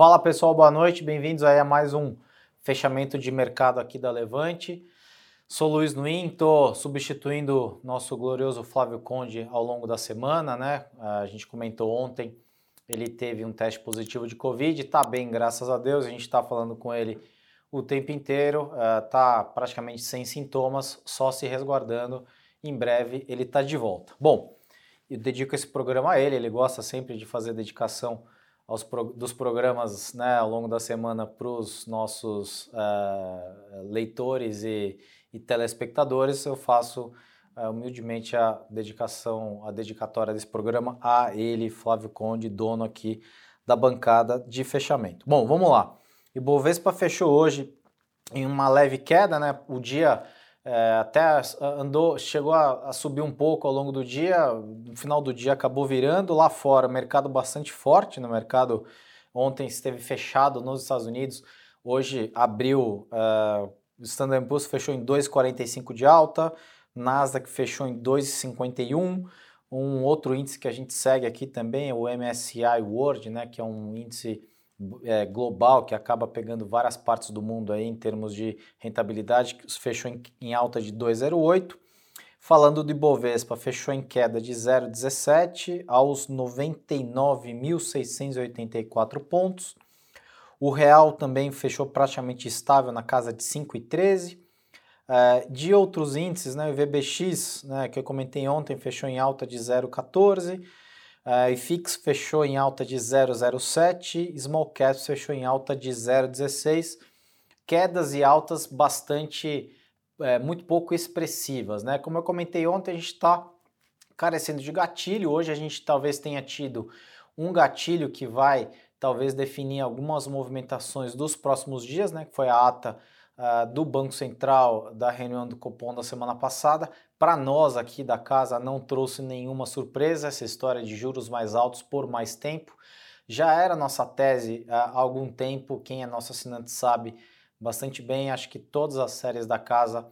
Fala pessoal, boa noite, bem-vindos a mais um fechamento de mercado aqui da Levante. Sou Luiz Nuim, estou substituindo nosso glorioso Flávio Conde ao longo da semana, né? A gente comentou ontem, ele teve um teste positivo de Covid, está bem, graças a Deus, a gente está falando com ele o tempo inteiro, está uh, praticamente sem sintomas, só se resguardando. Em breve ele está de volta. Bom, eu dedico esse programa a ele, ele gosta sempre de fazer dedicação aos pro, dos programas né, ao longo da semana para os nossos uh, leitores e, e, telespectadores. Eu faço uh, humildemente a dedicação, a dedicatória desse programa a ele, Flávio Conde, dono aqui da bancada de fechamento. Bom, vamos lá. Ibovespa fechou hoje em uma leve queda, né? O dia é, até andou, chegou a, a, subir um pouco ao longo do dia, no final do dia acabou virando lá fora, mercado bastante forte no mercado. Ontem esteve fechado nos Estados Unidos, hoje abriu, uh, Standard Poor's fechou em 2,45 de alta, Nasdaq fechou em 2,51. Um outro índice que a gente segue aqui também é o MSCI World, né, que é um índice é, global que acaba pegando várias partes do mundo aí em termos de rentabilidade, que fechou em, em alta de 2,08. Falando do Ibovespa, fechou em queda de 0,17 aos 99.684 pontos. O real também fechou praticamente estável na casa de 5,13. É, de outros índices, né, o VBX, né, que eu comentei ontem, fechou em alta de 0,14. Uh, IFIX fechou em alta de 0,07, Small Caps fechou em alta de 0,16, quedas e altas bastante, é, muito pouco expressivas, né? Como eu comentei ontem, a gente está carecendo de gatilho, hoje a gente talvez tenha tido um gatilho que vai talvez definir algumas movimentações dos próximos dias, né? Que foi a ata uh, do Banco Central da reunião do Copom da semana passada. Para nós aqui da casa não trouxe nenhuma surpresa essa história de juros mais altos por mais tempo. Já era nossa tese há algum tempo, quem é nosso assinante sabe bastante bem. Acho que todas as séries da casa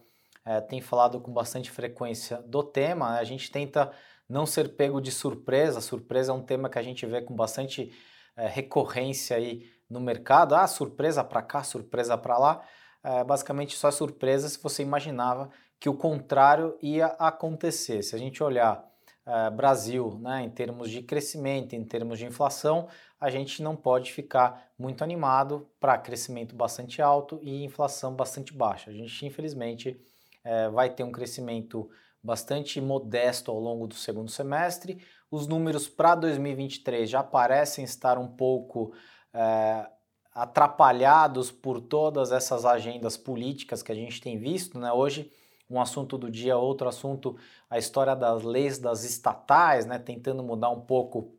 uh, têm falado com bastante frequência do tema. A gente tenta não ser pego de surpresa. Surpresa é um tema que a gente vê com bastante uh, recorrência aí no mercado. Ah, surpresa para cá, surpresa para lá é, basicamente só surpresa se você imaginava que o contrário ia acontecer. Se a gente olhar é, Brasil né, em termos de crescimento, em termos de inflação, a gente não pode ficar muito animado para crescimento bastante alto e inflação bastante baixa. A gente, infelizmente, é, vai ter um crescimento bastante modesto ao longo do segundo semestre. Os números para 2023 já parecem estar um pouco é, atrapalhados por todas essas agendas políticas que a gente tem visto, né? Hoje um assunto do dia, outro assunto, a história das leis das estatais, né? Tentando mudar um pouco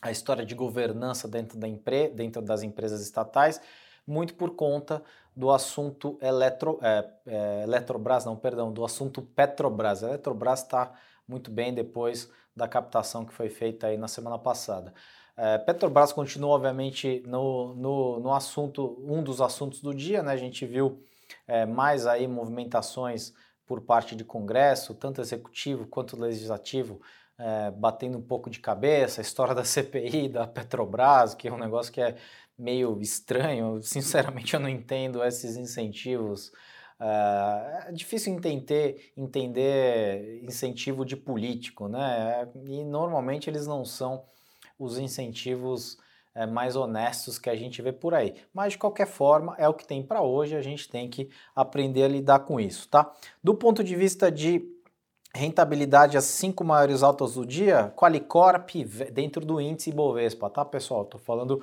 a história de governança dentro, da empre dentro das empresas estatais, muito por conta do assunto Eletro, é, é, Eletrobras, não, perdão, do assunto Petrobras. A Eletrobras está muito bem depois da captação que foi feita aí na semana passada. É, Petrobras continua, obviamente, no, no, no, assunto, um dos assuntos do dia, né? A gente viu é, mais aí movimentações por parte de Congresso, tanto executivo quanto legislativo, é, batendo um pouco de cabeça, a história da CPI, da Petrobras, que é um negócio que é meio estranho, sinceramente eu não entendo esses incentivos. É, é difícil entender, entender incentivo de político, né? E normalmente eles não são os incentivos é, mais honestos que a gente vê por aí. Mas de qualquer forma, é o que tem para hoje, a gente tem que aprender a lidar com isso, tá? Do ponto de vista de rentabilidade, as cinco maiores altas do dia, Qualicorp dentro do índice Bovespa, tá pessoal? Estou falando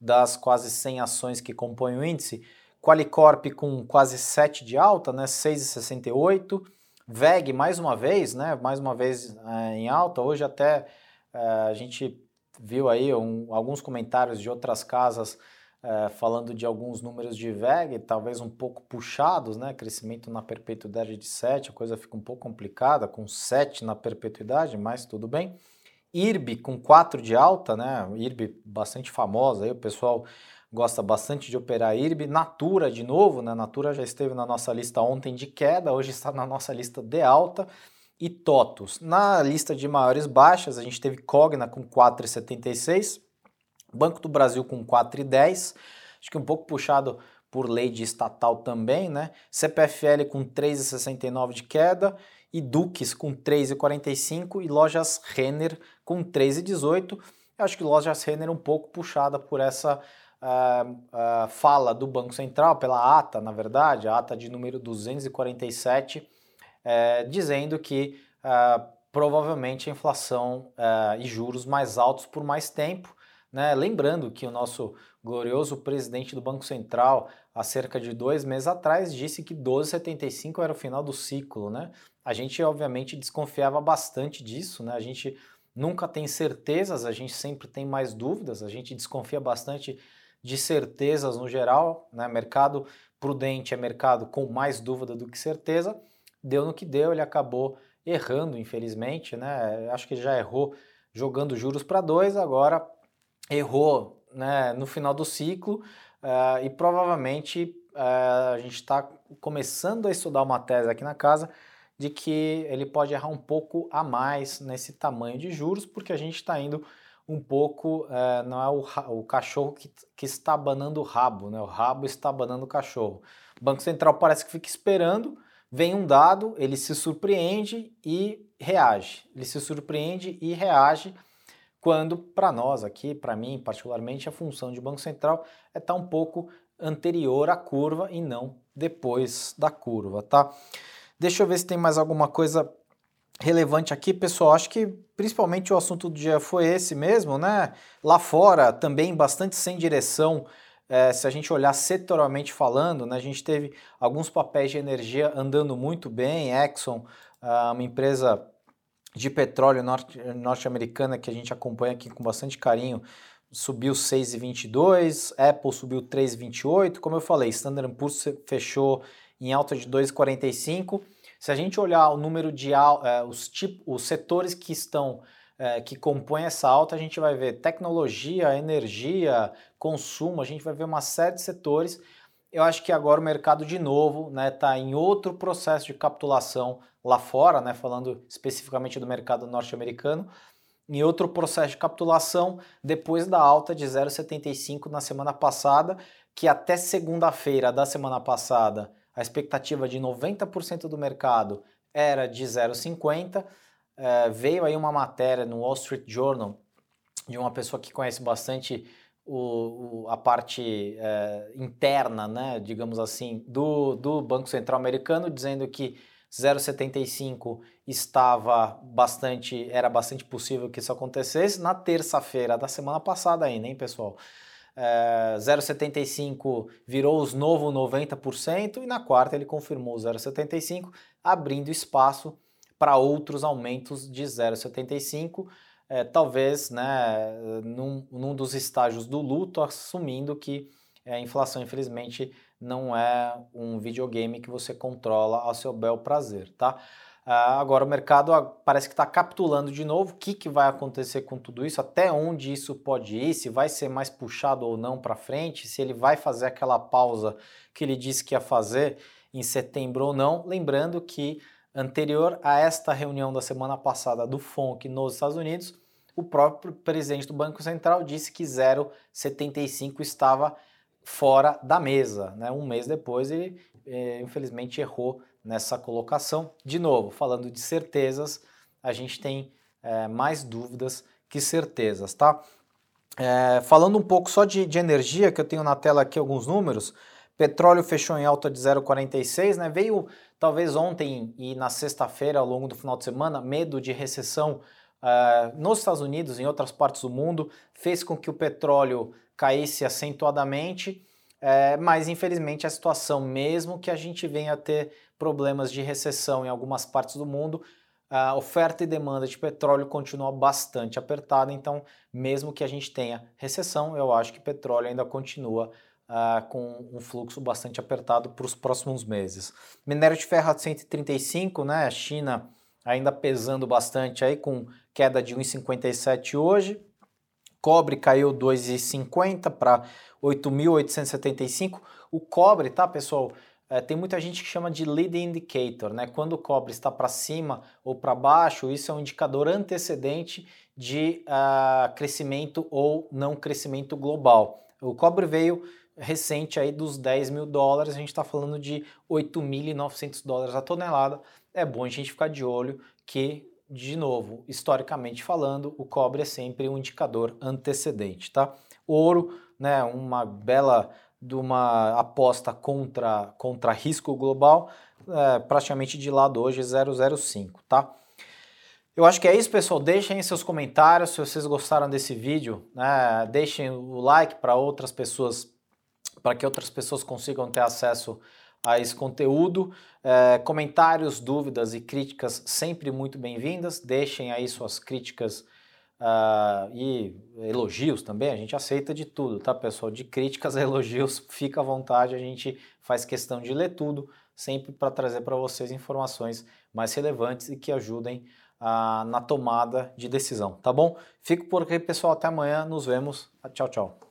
das quase 100 ações que compõem o índice. Qualicorp com quase 7 de alta, né? 6,68. VEG mais uma vez, né? Mais uma vez é, em alta. Hoje até é, a gente viu aí um, alguns comentários de outras casas é, falando de alguns números de VEG, talvez um pouco puxados, né? Crescimento na perpetuidade de 7, a coisa fica um pouco complicada, com 7 na perpetuidade, mas tudo bem. IRB com 4 de alta, né? IRB bastante famosa, aí o pessoal gosta bastante de operar IRB. Natura de novo, né? Natura já esteve na nossa lista ontem de queda, hoje está na nossa lista de alta e TOTUS. Na lista de maiores baixas, a gente teve Cogna com 4,76, Banco do Brasil com 4,10, acho que um pouco puxado por lei de estatal também, né? CPFL com 3,69 de queda e Duques com 3,45 e Lojas Renner com 3,18. Acho que Lojas Renner um pouco puxada por essa uh, uh, fala do Banco Central, pela ata, na verdade, a ata de número 247, eh, dizendo que ah, provavelmente a inflação e juros mais altos por mais tempo. Né? Lembrando que o nosso glorioso presidente do Banco Central, há cerca de dois meses atrás, disse que 12,75 era o final do ciclo. Né? A gente, obviamente, desconfiava bastante disso, né? a gente nunca tem certezas, a gente sempre tem mais dúvidas, a gente desconfia bastante de certezas no geral, né? Mercado prudente é mercado com mais dúvida do que certeza. Deu no que deu, ele acabou errando, infelizmente, né? Acho que já errou jogando juros para dois, agora errou né, no final do ciclo uh, e provavelmente uh, a gente está começando a estudar uma tese aqui na casa de que ele pode errar um pouco a mais nesse tamanho de juros, porque a gente está indo um pouco, é, não é o, o cachorro que, que está abanando o rabo, né? o rabo está abanando o cachorro. O Banco Central parece que fica esperando, vem um dado, ele se surpreende e reage. Ele se surpreende e reage quando, para nós aqui, para mim particularmente, a função de Banco Central é estar tá um pouco anterior à curva e não depois da curva, tá? Deixa eu ver se tem mais alguma coisa relevante aqui, pessoal. Acho que principalmente o assunto do dia foi esse mesmo, né? Lá fora também bastante sem direção. É, se a gente olhar setorialmente falando, né, a gente teve alguns papéis de energia andando muito bem. Exxon, ah, uma empresa de petróleo norte-americana que a gente acompanha aqui com bastante carinho, subiu 6,22, Apple subiu 3,28. Como eu falei, Standard Poor's fechou em alta de 2,45 se a gente olhar o número de é, os, tipo, os setores que estão é, que compõem essa alta, a gente vai ver tecnologia, energia, consumo, a gente vai ver uma série de setores. Eu acho que agora o mercado de novo está né, tá em outro processo de capitulação lá fora, né, falando especificamente do mercado norte-americano, em outro processo de capitulação depois da alta de 0,75 na semana passada, que até segunda-feira da semana passada a expectativa de 90% do mercado era de 0,50. É, veio aí uma matéria no Wall Street Journal de uma pessoa que conhece bastante o, o, a parte é, interna, né, digamos assim, do, do Banco Central Americano, dizendo que 0,75 estava bastante, era bastante possível que isso acontecesse. Na terça-feira da semana passada ainda, hein, pessoal? é, 0,75 virou os novo 90% e na quarta ele confirmou 0,75, abrindo espaço para outros aumentos de 0,75, é, talvez né, num, num, dos estágios do luto, assumindo que a inflação, infelizmente, não é um videogame que você controla ao seu bel prazer, tá? Uh, agora o mercado parece que está capitulando de novo. O que, que vai acontecer com tudo isso? Até onde isso pode ir? Se vai ser mais puxado ou não para frente? Se ele vai fazer aquela pausa que ele disse que ia fazer em setembro ou não? Lembrando que anterior a esta reunião da semana passada do FONC nos Estados Unidos, o próprio presidente do Banco Central disse que 0,75 estava fora da mesa. Né? Um mês depois ele, eh, infelizmente, errou nessa colocação. De novo, falando de certezas, a gente tem é, mais dúvidas que certezas, tá? É, falando um pouco só de, de, energia, que eu tenho na tela aqui alguns números, petróleo fechou em alta de 0,46, né? Veio talvez ontem e na sexta-feira, ao longo do final de semana, medo de recessão uh, nos Estados Unidos em outras partes do mundo, fez com que o petróleo caísse acentuadamente, uh, mas infelizmente a situação, mesmo que a gente venha a ter problemas de recessão em algumas partes do mundo, a oferta e demanda de petróleo continua bastante apertada, então, mesmo que a gente tenha recessão, eu acho que petróleo ainda continua uh, com um fluxo bastante apertado para os próximos meses. Minério de ferro a 135, né? A China ainda pesando bastante aí, com queda de 1,57 hoje. Cobre caiu 2,50 para 8.875. O cobre, tá, pessoal? É, tem muita gente que chama de lead indicator, né? Quando o cobre está para cima ou para baixo, isso é um indicador antecedente de uh, crescimento ou não crescimento global. O cobre veio recente aí dos 10 mil dólares, a gente está falando de 8.900 dólares a tonelada. É bom a gente ficar de olho que, de novo, historicamente falando, o cobre é sempre um indicador antecedente, tá? Ouro, né, uma bela de uma aposta contra, contra risco global, é, praticamente de lado hoje 005, tá? Eu acho que é isso, pessoal. Deixem seus comentários se vocês gostaram desse vídeo. Né? Deixem o like para outras pessoas, para que outras pessoas consigam ter acesso a esse conteúdo. É, comentários, dúvidas e críticas sempre muito bem-vindas. Deixem aí suas críticas uh, e elogios também. A gente aceita de tudo, tá, pessoal? De críticas a elogios, fica à vontade. A gente faz questão de ler tudo, sempre para trazer para vocês informações mais relevantes e que ajudem ah, na tomada de decisão, tá bom? Fico por aqui, pessoal. Até amanhã. Nos vemos. Tchau, tchau.